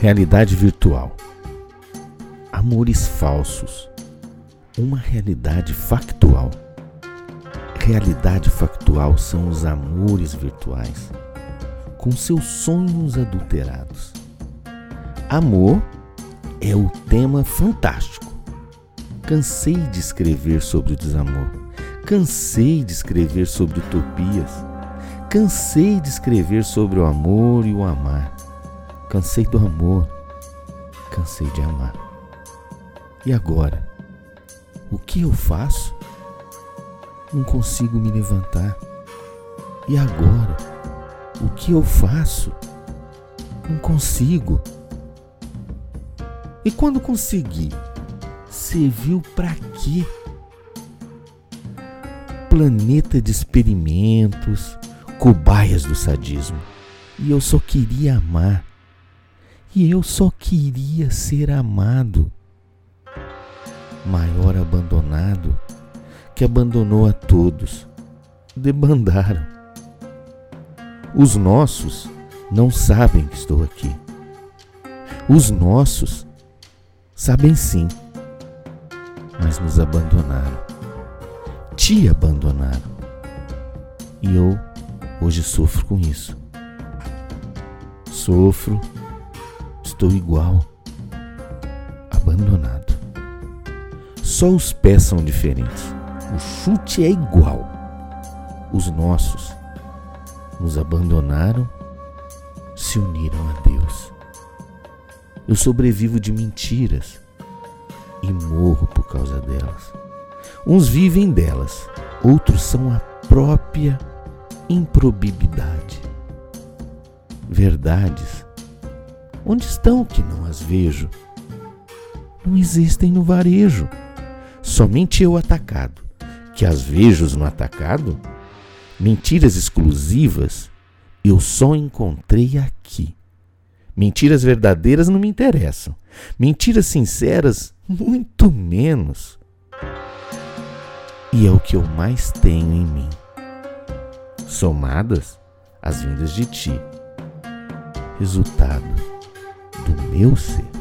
Realidade virtual. Amores falsos. Uma realidade factual. Realidade factual são os amores virtuais, com seus sonhos adulterados. Amor é o tema fantástico. Cansei de escrever sobre o desamor. Cansei de escrever sobre utopias. Cansei de escrever sobre o amor e o amar. Cansei do amor, cansei de amar. E agora? O que eu faço? Não consigo me levantar. E agora? O que eu faço? Não consigo. E quando consegui, serviu para quê? Planeta de experimentos, cobaias do sadismo. E eu só queria amar e eu só queria ser amado. Maior abandonado que abandonou a todos, debandaram. Os nossos não sabem que estou aqui. Os nossos sabem sim, mas nos abandonaram. Te abandonaram. E eu hoje sofro com isso. Sofro estou igual, abandonado. Só os pés são diferentes. O chute é igual. Os nossos nos abandonaram, se uniram a Deus. Eu sobrevivo de mentiras e morro por causa delas. Uns vivem delas, outros são a própria improbidade. Verdades Onde estão que não as vejo? Não existem no varejo. Somente eu atacado, que as vejo no atacado? Mentiras exclusivas eu só encontrei aqui. Mentiras verdadeiras não me interessam. Mentiras sinceras, muito menos. E é o que eu mais tenho em mim. Somadas as vindas de ti. Resultado do meu ser.